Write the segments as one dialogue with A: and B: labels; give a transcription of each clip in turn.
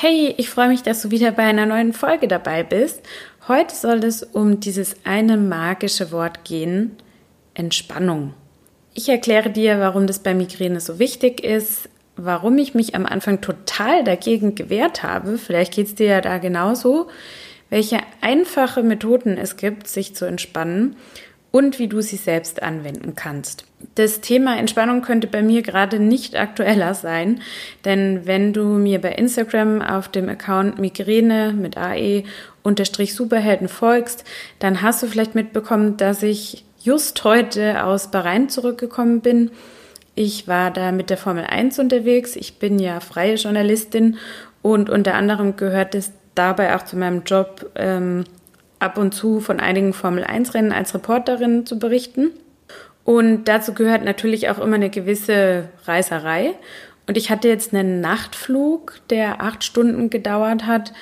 A: Hey, ich freue mich, dass du wieder bei einer neuen Folge dabei bist. Heute soll es um dieses eine magische Wort gehen, Entspannung. Ich erkläre dir, warum das bei Migräne so wichtig ist, warum ich mich am Anfang total dagegen gewehrt habe. Vielleicht geht es dir ja da genauso. Welche einfache Methoden es gibt, sich zu entspannen und wie du sie selbst anwenden kannst. Das Thema Entspannung könnte bei mir gerade nicht aktueller sein, denn wenn du mir bei Instagram auf dem Account Migräne mit AE unterstrich Superhelden folgst, dann hast du vielleicht mitbekommen, dass ich just heute aus Bahrain zurückgekommen bin. Ich war da mit der Formel 1 unterwegs. Ich bin ja freie Journalistin und unter anderem gehört es dabei auch zu meinem Job, ähm, ab und zu von einigen Formel-1-Rennen als Reporterin zu berichten. Und dazu gehört natürlich auch immer eine gewisse Reiserei. Und ich hatte jetzt einen Nachtflug, der acht Stunden gedauert hat.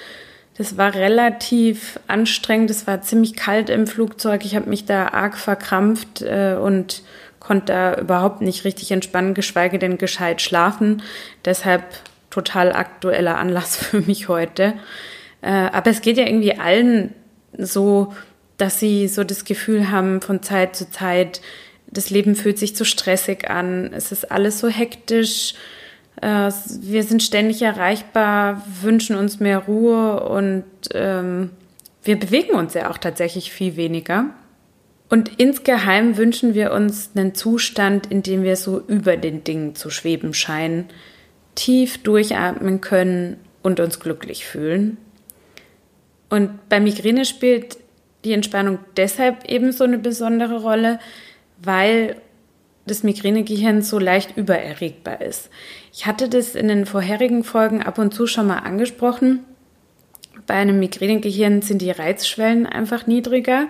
A: Das war relativ anstrengend. Es war ziemlich kalt im Flugzeug. Ich habe mich da arg verkrampft äh, und konnte da überhaupt nicht richtig entspannen, geschweige denn gescheit schlafen. Deshalb total aktueller Anlass für mich heute. Äh, aber es geht ja irgendwie allen so, dass sie so das Gefühl haben von Zeit zu Zeit, das Leben fühlt sich zu stressig an, es ist alles so hektisch, äh, wir sind ständig erreichbar, wünschen uns mehr Ruhe und ähm, wir bewegen uns ja auch tatsächlich viel weniger. Und insgeheim wünschen wir uns einen Zustand, in dem wir so über den Dingen zu schweben scheinen, tief durchatmen können und uns glücklich fühlen. Und bei Migräne spielt die Entspannung deshalb eben so eine besondere Rolle, weil das Migränegehirn so leicht übererregbar ist. Ich hatte das in den vorherigen Folgen ab und zu schon mal angesprochen. Bei einem Migränegehirn sind die Reizschwellen einfach niedriger.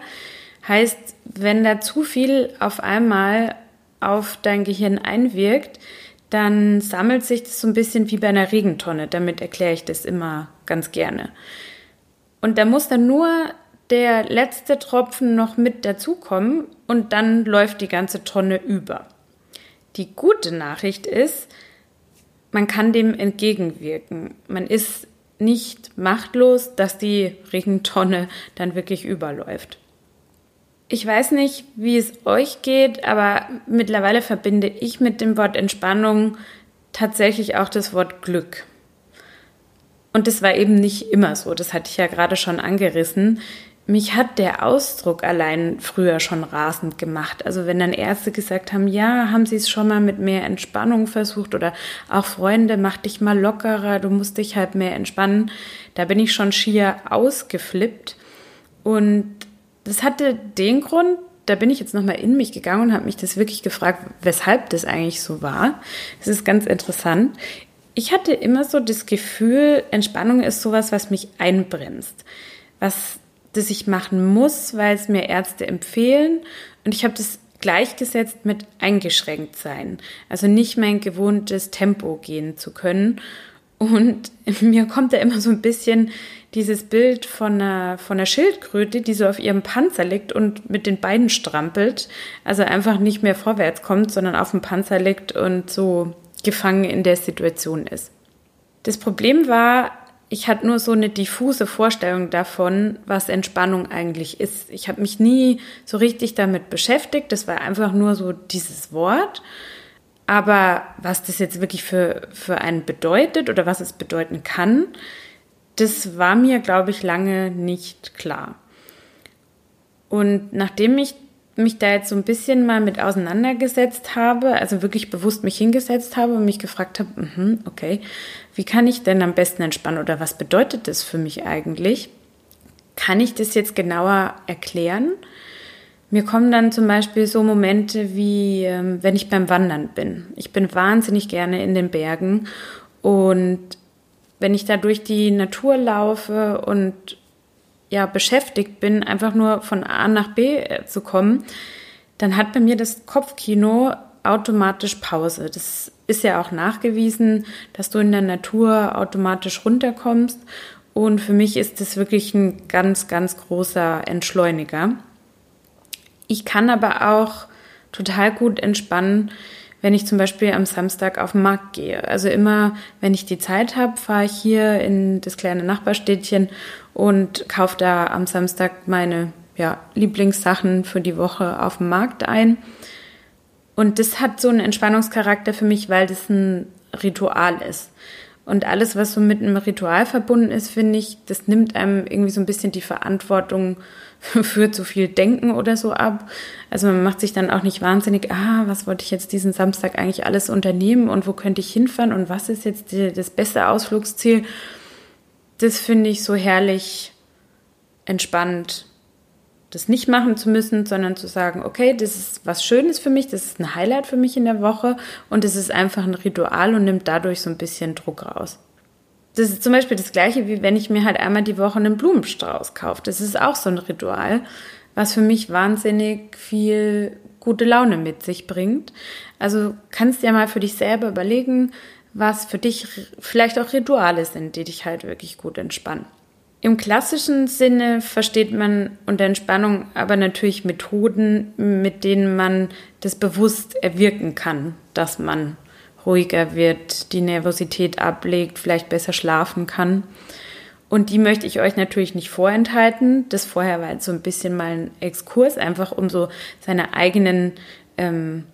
A: Heißt, wenn da zu viel auf einmal auf dein Gehirn einwirkt, dann sammelt sich das so ein bisschen wie bei einer Regentonne. Damit erkläre ich das immer ganz gerne. Und da muss dann nur der letzte Tropfen noch mit dazukommen und dann läuft die ganze Tonne über. Die gute Nachricht ist, man kann dem entgegenwirken. Man ist nicht machtlos, dass die Regentonne dann wirklich überläuft. Ich weiß nicht, wie es euch geht, aber mittlerweile verbinde ich mit dem Wort Entspannung tatsächlich auch das Wort Glück. Und das war eben nicht immer so, das hatte ich ja gerade schon angerissen. Mich hat der Ausdruck allein früher schon rasend gemacht. Also wenn dann Ärzte gesagt haben, ja, haben Sie es schon mal mit mehr Entspannung versucht oder auch Freunde, mach dich mal lockerer, du musst dich halt mehr entspannen. Da bin ich schon schier ausgeflippt. Und das hatte den Grund, da bin ich jetzt nochmal in mich gegangen und habe mich das wirklich gefragt, weshalb das eigentlich so war. Das ist ganz interessant. Ich hatte immer so das Gefühl, Entspannung ist sowas, was mich einbremst, was das ich machen muss, weil es mir Ärzte empfehlen. Und ich habe das gleichgesetzt mit eingeschränkt sein, also nicht mein gewohntes Tempo gehen zu können. Und mir kommt da immer so ein bisschen dieses Bild von einer, von einer Schildkröte, die so auf ihrem Panzer liegt und mit den Beinen strampelt, also einfach nicht mehr vorwärts kommt, sondern auf dem Panzer liegt und so gefangen in der Situation ist. Das Problem war, ich hatte nur so eine diffuse Vorstellung davon, was Entspannung eigentlich ist. Ich habe mich nie so richtig damit beschäftigt. Das war einfach nur so dieses Wort. Aber was das jetzt wirklich für, für einen bedeutet oder was es bedeuten kann, das war mir, glaube ich, lange nicht klar. Und nachdem ich mich da jetzt so ein bisschen mal mit auseinandergesetzt habe, also wirklich bewusst mich hingesetzt habe und mich gefragt habe, mh, okay, wie kann ich denn am besten entspannen oder was bedeutet das für mich eigentlich? Kann ich das jetzt genauer erklären? Mir kommen dann zum Beispiel so Momente wie, ähm, wenn ich beim Wandern bin. Ich bin wahnsinnig gerne in den Bergen und wenn ich da durch die Natur laufe und ja beschäftigt bin, einfach nur von A nach B äh, zu kommen, dann hat bei mir das Kopfkino automatisch Pause. Das ist ja auch nachgewiesen, dass du in der Natur automatisch runterkommst. Und für mich ist das wirklich ein ganz, ganz großer Entschleuniger. Ich kann aber auch total gut entspannen, wenn ich zum Beispiel am Samstag auf den Markt gehe. Also immer, wenn ich die Zeit habe, fahre ich hier in das kleine Nachbarstädtchen und kaufe da am Samstag meine ja, Lieblingssachen für die Woche auf dem Markt ein. Und das hat so einen Entspannungscharakter für mich, weil das ein Ritual ist. Und alles, was so mit einem Ritual verbunden ist, finde ich, das nimmt einem irgendwie so ein bisschen die Verantwortung für zu viel Denken oder so ab. Also man macht sich dann auch nicht wahnsinnig, ah, was wollte ich jetzt diesen Samstag eigentlich alles unternehmen und wo könnte ich hinfahren und was ist jetzt die, das beste Ausflugsziel. Das finde ich so herrlich entspannt das nicht machen zu müssen, sondern zu sagen, okay, das ist was Schönes für mich, das ist ein Highlight für mich in der Woche und es ist einfach ein Ritual und nimmt dadurch so ein bisschen Druck raus. Das ist zum Beispiel das gleiche, wie wenn ich mir halt einmal die Woche einen Blumenstrauß kaufe. Das ist auch so ein Ritual, was für mich wahnsinnig viel gute Laune mit sich bringt. Also kannst ja mal für dich selber überlegen, was für dich vielleicht auch Rituale sind, die dich halt wirklich gut entspannen. Im klassischen Sinne versteht man unter Entspannung aber natürlich Methoden, mit denen man das bewusst erwirken kann, dass man ruhiger wird, die Nervosität ablegt, vielleicht besser schlafen kann. Und die möchte ich euch natürlich nicht vorenthalten. Das vorher war jetzt so ein bisschen mal ein Exkurs, einfach um so seine eigenen ähm,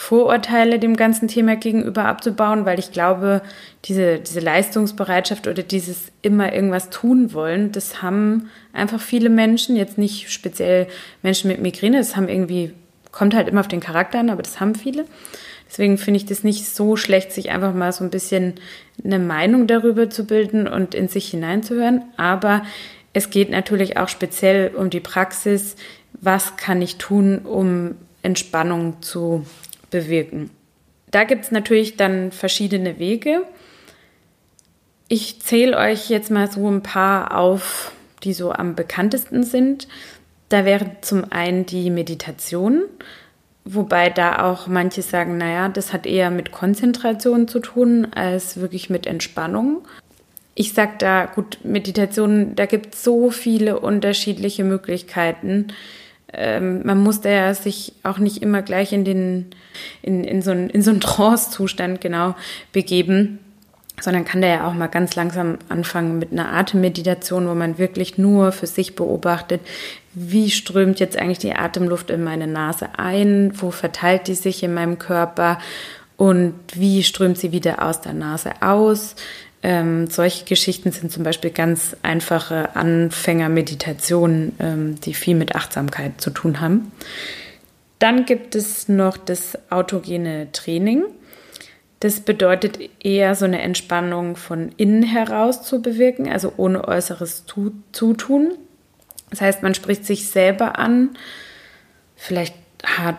A: Vorurteile dem ganzen Thema gegenüber abzubauen, weil ich glaube, diese, diese Leistungsbereitschaft oder dieses immer irgendwas tun wollen, das haben einfach viele Menschen, jetzt nicht speziell Menschen mit Migräne, das haben irgendwie, kommt halt immer auf den Charakter an, aber das haben viele. Deswegen finde ich das nicht so schlecht, sich einfach mal so ein bisschen eine Meinung darüber zu bilden und in sich hineinzuhören. Aber es geht natürlich auch speziell um die Praxis. Was kann ich tun, um Entspannung zu bewirken. Da gibt es natürlich dann verschiedene Wege. Ich zähle euch jetzt mal so ein paar auf, die so am bekanntesten sind. Da wäre zum einen die Meditation, wobei da auch manche sagen, naja, das hat eher mit Konzentration zu tun als wirklich mit Entspannung. Ich sage da, gut, Meditation, da gibt es so viele unterschiedliche Möglichkeiten ähm, man muss da ja sich auch nicht immer gleich in den in, in so einen, in so einen Trance-Zustand genau begeben, sondern kann da ja auch mal ganz langsam anfangen mit einer Atemmeditation, wo man wirklich nur für sich beobachtet, wie strömt jetzt eigentlich die Atemluft in meine Nase ein, wo verteilt die sich in meinem Körper und wie strömt sie wieder aus der Nase aus. Ähm, solche Geschichten sind zum Beispiel ganz einfache Anfängermeditationen, ähm, die viel mit Achtsamkeit zu tun haben. Dann gibt es noch das autogene Training. Das bedeutet eher so eine Entspannung von innen heraus zu bewirken, also ohne äußeres Zutun. Das heißt, man spricht sich selber an. Vielleicht hat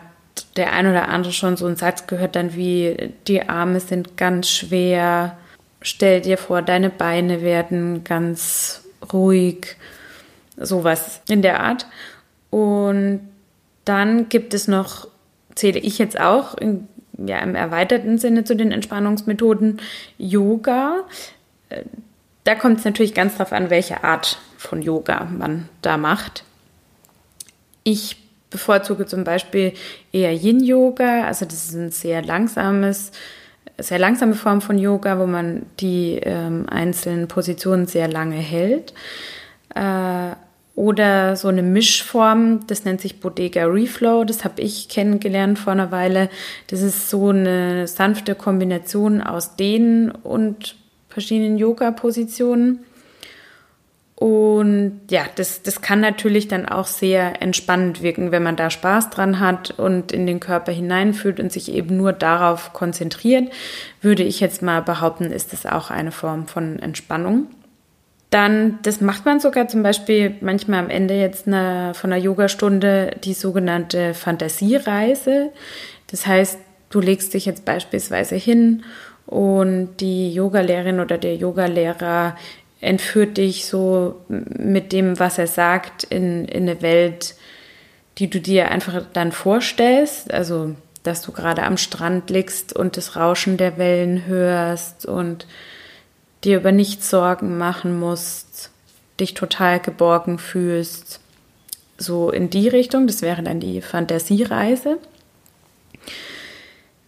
A: der ein oder andere schon so einen Satz gehört, dann wie die Arme sind ganz schwer, stell dir vor, deine Beine werden ganz ruhig, sowas in der Art. Und dann gibt es noch, zähle ich jetzt auch in, ja, im erweiterten Sinne zu den Entspannungsmethoden, Yoga. Da kommt es natürlich ganz darauf an, welche Art von Yoga man da macht. Ich bevorzuge zum Beispiel eher Yin-Yoga, also das ist ein sehr langsames, sehr langsame Form von Yoga, wo man die ähm, einzelnen Positionen sehr lange hält. Äh, oder so eine Mischform, das nennt sich Bodega Reflow, das habe ich kennengelernt vor einer Weile. Das ist so eine sanfte Kombination aus Dehnen und verschiedenen Yoga-Positionen. Und ja, das, das kann natürlich dann auch sehr entspannend wirken, wenn man da Spaß dran hat und in den Körper hineinfühlt und sich eben nur darauf konzentriert, würde ich jetzt mal behaupten, ist das auch eine Form von Entspannung. Dann, das macht man sogar zum Beispiel manchmal am Ende jetzt eine, von einer Yogastunde, die sogenannte Fantasiereise. Das heißt, du legst dich jetzt beispielsweise hin und die Yogalehrerin oder der Yogalehrer entführt dich so mit dem, was er sagt, in, in eine Welt, die du dir einfach dann vorstellst. Also, dass du gerade am Strand liegst und das Rauschen der Wellen hörst und dir über nichts Sorgen machen musst, dich total geborgen fühlst. So in die Richtung, das wäre dann die Fantasiereise.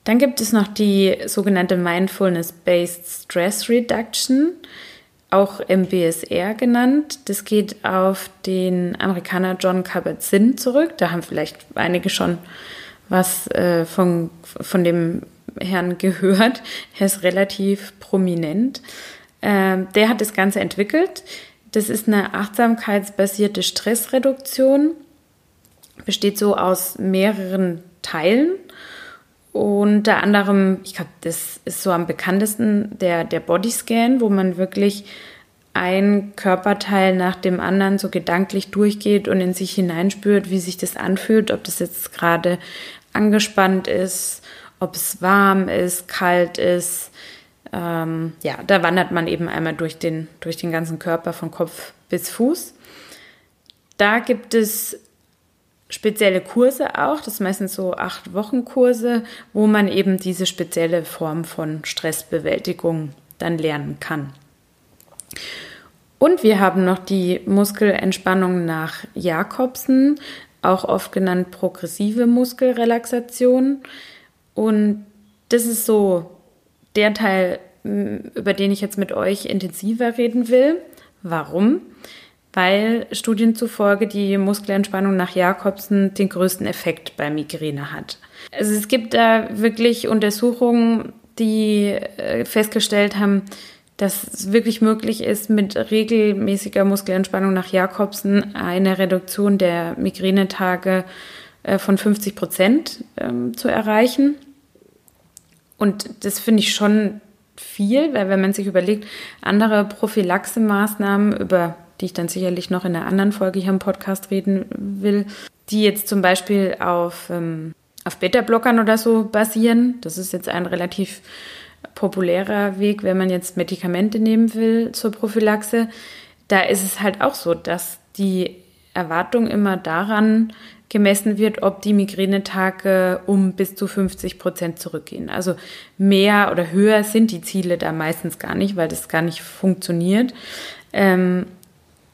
A: Dann gibt es noch die sogenannte Mindfulness-Based Stress Reduction, auch MBSR genannt. Das geht auf den Amerikaner John Kabat-Zinn zurück. Da haben vielleicht einige schon was äh, von, von dem Herrn gehört. Er ist relativ prominent. Ähm, der hat das Ganze entwickelt. Das ist eine achtsamkeitsbasierte Stressreduktion. Besteht so aus mehreren Teilen. Unter anderem, ich glaube, das ist so am bekanntesten der, der Bodyscan, wo man wirklich ein Körperteil nach dem anderen so gedanklich durchgeht und in sich hineinspürt, wie sich das anfühlt, ob das jetzt gerade angespannt ist, ob es warm ist, kalt ist. Ähm, ja, da wandert man eben einmal durch den, durch den ganzen Körper von Kopf bis Fuß. Da gibt es spezielle Kurse auch, das sind meistens so acht Wochen Kurse, wo man eben diese spezielle Form von Stressbewältigung dann lernen kann. Und wir haben noch die Muskelentspannung nach Jakobsen, auch oft genannt progressive Muskelrelaxation. Und das ist so der Teil, über den ich jetzt mit euch intensiver reden will. Warum? Weil Studien zufolge die Muskelentspannung nach Jakobsen den größten Effekt bei Migräne hat. Also es gibt da wirklich Untersuchungen, die äh, festgestellt haben, dass es wirklich möglich ist, mit regelmäßiger Muskelentspannung nach Jakobsen eine Reduktion der Migränetage äh, von 50 Prozent ähm, zu erreichen. Und das finde ich schon viel, weil wenn man sich überlegt, andere Prophylaxemaßnahmen, über die ich dann sicherlich noch in einer anderen Folge hier im Podcast reden will, die jetzt zum Beispiel auf, ähm, auf Beta-Blockern oder so basieren, das ist jetzt ein relativ populärer Weg, wenn man jetzt Medikamente nehmen will zur Prophylaxe. Da ist es halt auch so, dass die Erwartung immer daran gemessen wird, ob die Migränetage um bis zu 50 Prozent zurückgehen. Also mehr oder höher sind die Ziele da meistens gar nicht, weil das gar nicht funktioniert. Ähm,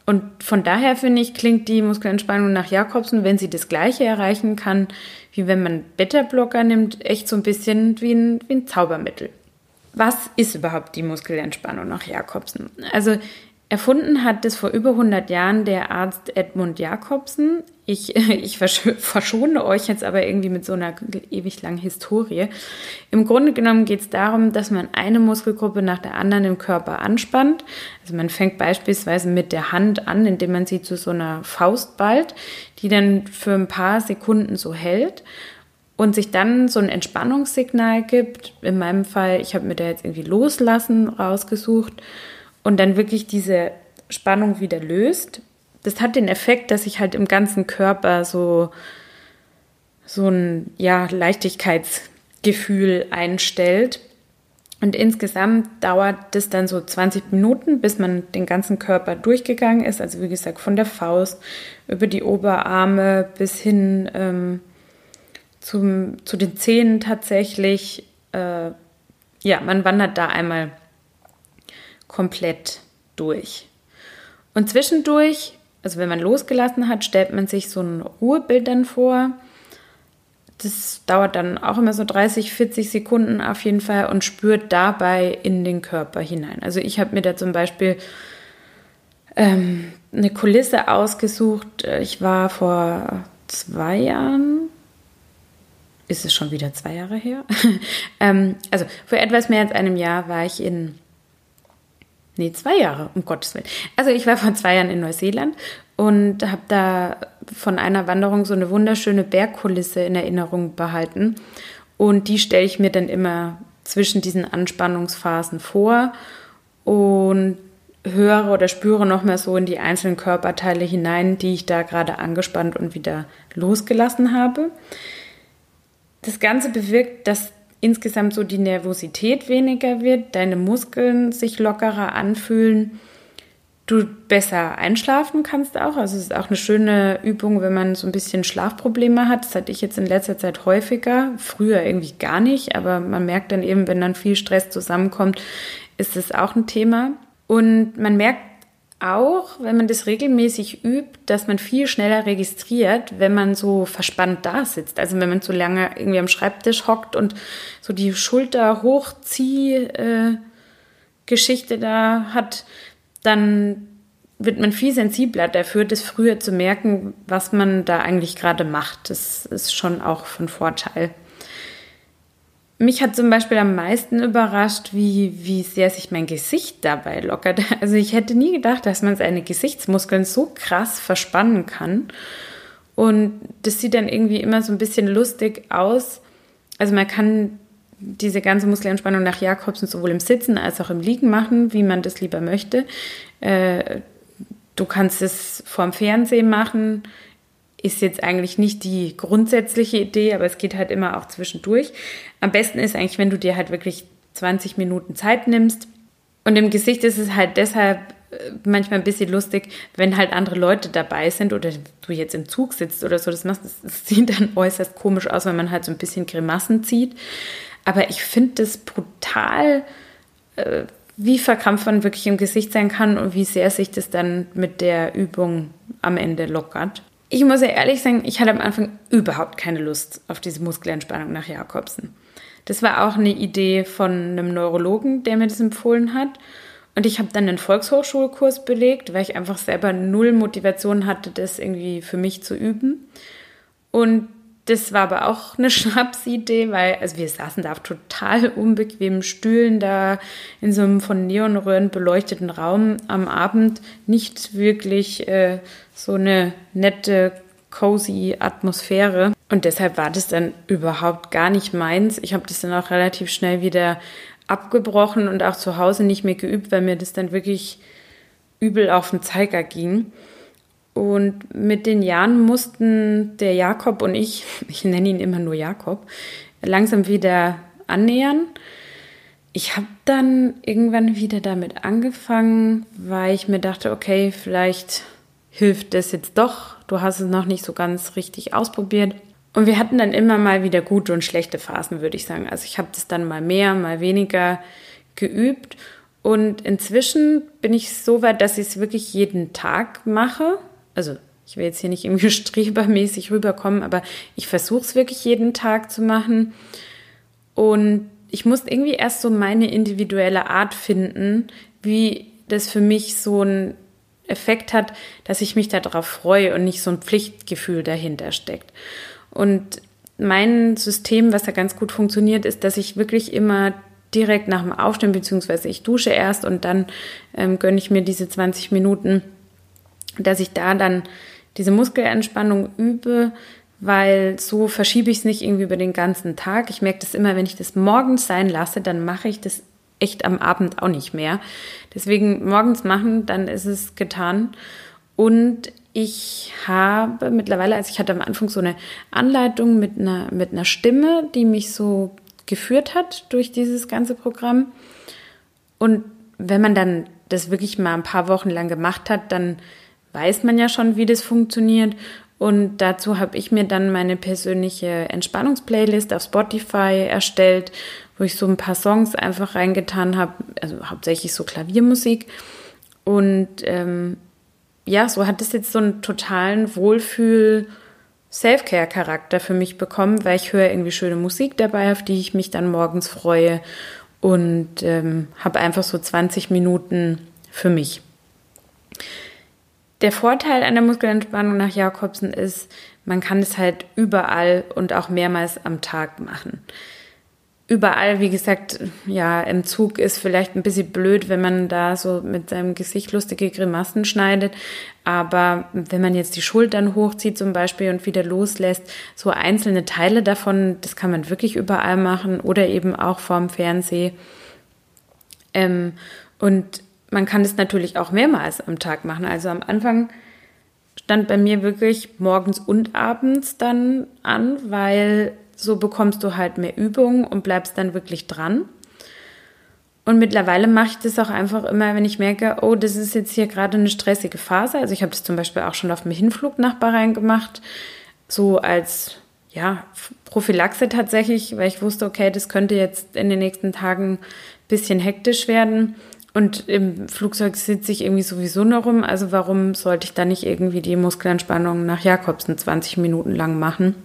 A: und von daher finde ich, klingt die Muskelentspannung nach Jakobsen, wenn sie das Gleiche erreichen kann, wie wenn man Beta-Blocker nimmt, echt so ein bisschen wie ein, wie ein Zaubermittel. Was ist überhaupt die Muskelentspannung nach Jakobsen? Also erfunden hat das vor über 100 Jahren der Arzt Edmund Jakobsen. Ich, ich verschone euch jetzt aber irgendwie mit so einer ewig langen Historie. Im Grunde genommen geht es darum, dass man eine Muskelgruppe nach der anderen im Körper anspannt. Also man fängt beispielsweise mit der Hand an, indem man sie zu so einer Faust ballt, die dann für ein paar Sekunden so hält und sich dann so ein Entspannungssignal gibt. In meinem Fall, ich habe mir da jetzt irgendwie Loslassen rausgesucht und dann wirklich diese Spannung wieder löst. Das hat den Effekt, dass sich halt im ganzen Körper so, so ein ja, Leichtigkeitsgefühl einstellt. Und insgesamt dauert das dann so 20 Minuten, bis man den ganzen Körper durchgegangen ist. Also wie gesagt, von der Faust über die Oberarme bis hin ähm, zum, zu den Zähnen tatsächlich, äh, ja, man wandert da einmal komplett durch. Und zwischendurch, also wenn man losgelassen hat, stellt man sich so ein Ruhebild dann vor. Das dauert dann auch immer so 30, 40 Sekunden auf jeden Fall und spürt dabei in den Körper hinein. Also ich habe mir da zum Beispiel ähm, eine Kulisse ausgesucht. Ich war vor zwei Jahren, ist es schon wieder zwei Jahre her? ähm, also vor etwas mehr als einem Jahr war ich in, nee, zwei Jahre, um Gottes Willen. Also ich war vor zwei Jahren in Neuseeland und habe da von einer Wanderung so eine wunderschöne Bergkulisse in Erinnerung behalten. Und die stelle ich mir dann immer zwischen diesen Anspannungsphasen vor und höre oder spüre noch mehr so in die einzelnen Körperteile hinein, die ich da gerade angespannt und wieder losgelassen habe. Das Ganze bewirkt, dass insgesamt so die Nervosität weniger wird, deine Muskeln sich lockerer anfühlen, du besser einschlafen kannst auch. Also es ist auch eine schöne Übung, wenn man so ein bisschen Schlafprobleme hat. Das hatte ich jetzt in letzter Zeit häufiger, früher irgendwie gar nicht, aber man merkt dann eben, wenn dann viel Stress zusammenkommt, ist es auch ein Thema. Und man merkt auch, wenn man das regelmäßig übt, dass man viel schneller registriert, wenn man so verspannt da sitzt. Also wenn man so lange irgendwie am Schreibtisch hockt und so die Schulter hochzieh äh, Geschichte da hat, dann wird man viel sensibler dafür, das früher zu merken, was man da eigentlich gerade macht. Das ist schon auch von Vorteil. Mich hat zum Beispiel am meisten überrascht, wie, wie sehr sich mein Gesicht dabei lockert. Also ich hätte nie gedacht, dass man seine Gesichtsmuskeln so krass verspannen kann. Und das sieht dann irgendwie immer so ein bisschen lustig aus. Also man kann diese ganze Muskelentspannung nach Jakobsen sowohl im Sitzen als auch im Liegen machen, wie man das lieber möchte. Äh, du kannst es vorm Fernsehen machen, ist jetzt eigentlich nicht die grundsätzliche Idee, aber es geht halt immer auch zwischendurch. Am besten ist eigentlich, wenn du dir halt wirklich 20 Minuten Zeit nimmst. Und im Gesicht ist es halt deshalb äh, manchmal ein bisschen lustig, wenn halt andere Leute dabei sind oder du jetzt im Zug sitzt oder so. Das, macht, das sieht dann äußerst komisch aus, wenn man halt so ein bisschen Grimassen zieht. Aber ich finde das brutal, äh, wie verkrampft man wirklich im Gesicht sein kann und wie sehr sich das dann mit der Übung am Ende lockert. Ich muss ja ehrlich sagen, ich hatte am Anfang überhaupt keine Lust auf diese Muskelentspannung nach Jakobsen. Das war auch eine Idee von einem Neurologen, der mir das empfohlen hat. Und ich habe dann einen Volkshochschulkurs belegt, weil ich einfach selber null Motivation hatte, das irgendwie für mich zu üben. Und das war aber auch eine Schnapsidee, weil also wir saßen da auf total unbequemen Stühlen da in so einem von Neonröhren beleuchteten Raum am Abend. Nicht wirklich äh, so eine nette, cozy Atmosphäre. Und deshalb war das dann überhaupt gar nicht meins. Ich habe das dann auch relativ schnell wieder abgebrochen und auch zu Hause nicht mehr geübt, weil mir das dann wirklich übel auf den Zeiger ging. Und mit den Jahren mussten der Jakob und ich, ich nenne ihn immer nur Jakob, langsam wieder annähern. Ich habe dann irgendwann wieder damit angefangen, weil ich mir dachte, okay, vielleicht hilft das jetzt doch. Du hast es noch nicht so ganz richtig ausprobiert. Und wir hatten dann immer mal wieder gute und schlechte Phasen, würde ich sagen. Also ich habe das dann mal mehr, mal weniger geübt. Und inzwischen bin ich so weit, dass ich es wirklich jeden Tag mache also ich will jetzt hier nicht irgendwie strebermäßig rüberkommen, aber ich versuche es wirklich jeden Tag zu machen. Und ich muss irgendwie erst so meine individuelle Art finden, wie das für mich so einen Effekt hat, dass ich mich darauf freue und nicht so ein Pflichtgefühl dahinter steckt. Und mein System, was da ganz gut funktioniert, ist, dass ich wirklich immer direkt nach dem Aufstehen, beziehungsweise ich dusche erst und dann ähm, gönne ich mir diese 20 Minuten dass ich da dann diese Muskelentspannung übe, weil so verschiebe ich es nicht irgendwie über den ganzen Tag. Ich merke das immer, wenn ich das morgens sein lasse, dann mache ich das echt am Abend auch nicht mehr. Deswegen morgens machen, dann ist es getan. Und ich habe mittlerweile, also ich hatte am Anfang so eine Anleitung mit einer, mit einer Stimme, die mich so geführt hat durch dieses ganze Programm. Und wenn man dann das wirklich mal ein paar Wochen lang gemacht hat, dann weiß man ja schon, wie das funktioniert. Und dazu habe ich mir dann meine persönliche Entspannungsplaylist auf Spotify erstellt, wo ich so ein paar Songs einfach reingetan habe, also hauptsächlich so Klaviermusik. Und ähm, ja, so hat es jetzt so einen totalen Wohlfühl- Self-Care-Charakter für mich bekommen, weil ich höre irgendwie schöne Musik dabei, auf die ich mich dann morgens freue und ähm, habe einfach so 20 Minuten für mich. Der Vorteil der Muskelentspannung nach Jakobsen ist, man kann es halt überall und auch mehrmals am Tag machen. Überall, wie gesagt, ja, im Zug ist vielleicht ein bisschen blöd, wenn man da so mit seinem Gesicht lustige Grimassen schneidet. Aber wenn man jetzt die Schultern hochzieht zum Beispiel und wieder loslässt, so einzelne Teile davon, das kann man wirklich überall machen oder eben auch vorm Fernseh. Ähm, und man kann es natürlich auch mehrmals am Tag machen. Also am Anfang stand bei mir wirklich morgens und abends dann an, weil so bekommst du halt mehr Übung und bleibst dann wirklich dran. Und mittlerweile mache ich das auch einfach immer, wenn ich merke, oh, das ist jetzt hier gerade eine stressige Phase. Also ich habe das zum Beispiel auch schon auf dem Hinflug nach Bahrain gemacht, so als ja, Prophylaxe tatsächlich, weil ich wusste, okay, das könnte jetzt in den nächsten Tagen ein bisschen hektisch werden. Und im Flugzeug sitze ich irgendwie sowieso noch rum. Also warum sollte ich da nicht irgendwie die Muskelentspannung nach Jakobsen 20 Minuten lang machen?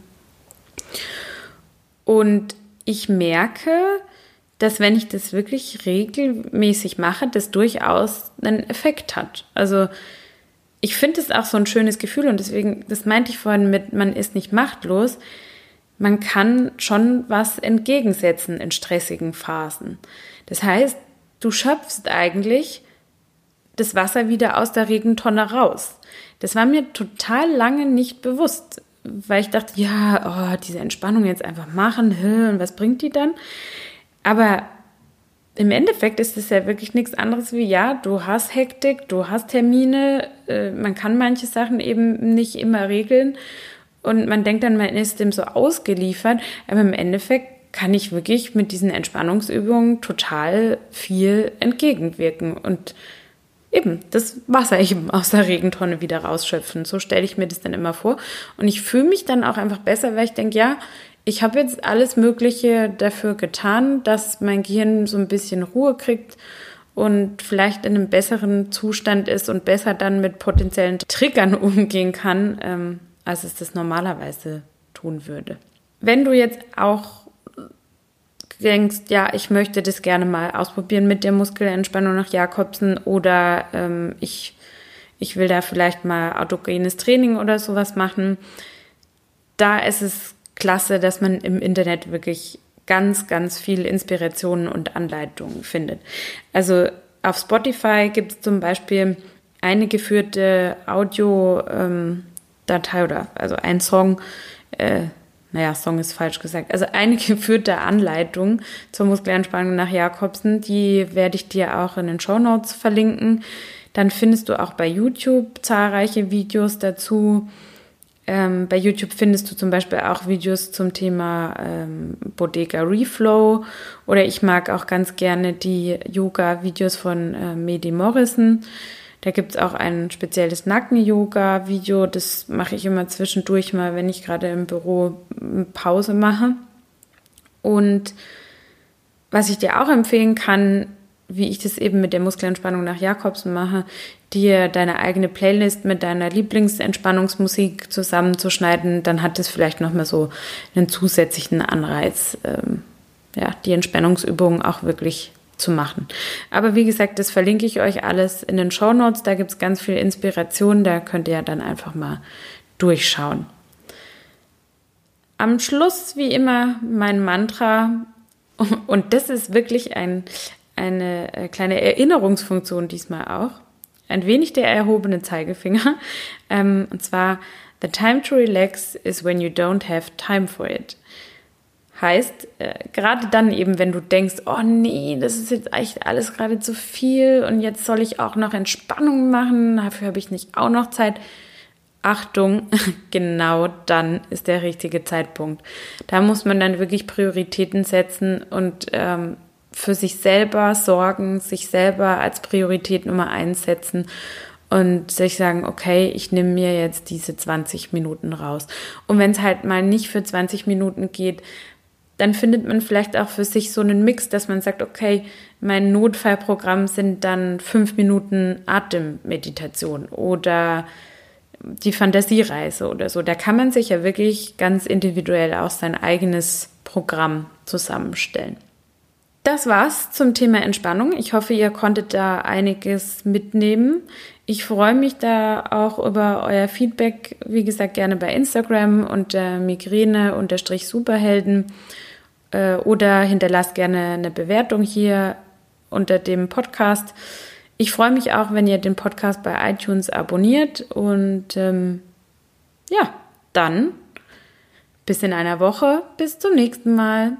A: Und ich merke, dass wenn ich das wirklich regelmäßig mache, das durchaus einen Effekt hat. Also ich finde es auch so ein schönes Gefühl und deswegen, das meinte ich vorhin mit, man ist nicht machtlos. Man kann schon was entgegensetzen in stressigen Phasen. Das heißt, du schöpfst eigentlich das Wasser wieder aus der Regentonne raus. Das war mir total lange nicht bewusst, weil ich dachte, ja, oh, diese Entspannung jetzt einfach machen, und was bringt die dann? Aber im Endeffekt ist es ja wirklich nichts anderes wie, ja, du hast Hektik, du hast Termine, äh, man kann manche Sachen eben nicht immer regeln und man denkt dann, man ist dem so ausgeliefert, aber im Endeffekt kann ich wirklich mit diesen Entspannungsübungen total viel entgegenwirken und eben das Wasser eben aus der Regentonne wieder rausschöpfen. So stelle ich mir das dann immer vor und ich fühle mich dann auch einfach besser, weil ich denke, ja, ich habe jetzt alles Mögliche dafür getan, dass mein Gehirn so ein bisschen Ruhe kriegt und vielleicht in einem besseren Zustand ist und besser dann mit potenziellen Triggern umgehen kann, ähm, als es das normalerweise tun würde. Wenn du jetzt auch denkst, ja, ich möchte das gerne mal ausprobieren mit der Muskelentspannung nach Jakobsen oder ähm, ich, ich will da vielleicht mal autogenes Training oder sowas machen, da ist es klasse, dass man im Internet wirklich ganz, ganz viel Inspirationen und Anleitungen findet. Also auf Spotify gibt es zum Beispiel eine geführte Audiodatei ähm, oder also ein Song, äh, naja, Song ist falsch gesagt, also eine geführte Anleitung zur Muskelentspannung nach Jakobsen, die werde ich dir auch in den Show Notes verlinken. Dann findest du auch bei YouTube zahlreiche Videos dazu. Ähm, bei YouTube findest du zum Beispiel auch Videos zum Thema ähm, Bodega Reflow oder ich mag auch ganz gerne die Yoga-Videos von äh, Medi Morrison. Da gibt es auch ein spezielles Nacken-Yoga-Video. Das mache ich immer zwischendurch mal, wenn ich gerade im Büro Pause mache. Und was ich dir auch empfehlen kann, wie ich das eben mit der Muskelentspannung nach Jakobsen mache, dir deine eigene Playlist mit deiner Lieblingsentspannungsmusik zusammenzuschneiden, dann hat es vielleicht nochmal so einen zusätzlichen Anreiz, ähm, ja, die Entspannungsübungen auch wirklich zu machen. Aber wie gesagt, das verlinke ich euch alles in den Show Notes. Da gibt es ganz viel Inspiration. Da könnt ihr dann einfach mal durchschauen. Am Schluss, wie immer, mein Mantra. Und das ist wirklich ein, eine äh, kleine Erinnerungsfunktion diesmal auch. Ein wenig der erhobene Zeigefinger. Ähm, und zwar, the time to relax is when you don't have time for it. Heißt, äh, gerade dann eben, wenn du denkst, oh nee, das ist jetzt echt alles gerade zu viel und jetzt soll ich auch noch Entspannung machen, dafür habe ich nicht auch noch Zeit. Achtung, genau dann ist der richtige Zeitpunkt. Da muss man dann wirklich Prioritäten setzen und ähm, für sich selber sorgen, sich selber als Priorität Nummer eins setzen und sich sagen, okay, ich nehme mir jetzt diese 20 Minuten raus. Und wenn es halt mal nicht für 20 Minuten geht, dann findet man vielleicht auch für sich so einen Mix, dass man sagt, okay, mein Notfallprogramm sind dann fünf Minuten Atemmeditation oder die Fantasiereise oder so. Da kann man sich ja wirklich ganz individuell auch sein eigenes Programm zusammenstellen. Das war's zum Thema Entspannung. Ich hoffe, ihr konntet da einiges mitnehmen. Ich freue mich da auch über euer Feedback. Wie gesagt, gerne bei Instagram unter Migräne-Superhelden äh, oder hinterlasst gerne eine Bewertung hier unter dem Podcast. Ich freue mich auch, wenn ihr den Podcast bei iTunes abonniert und ähm, ja, dann bis in einer Woche. Bis zum nächsten Mal.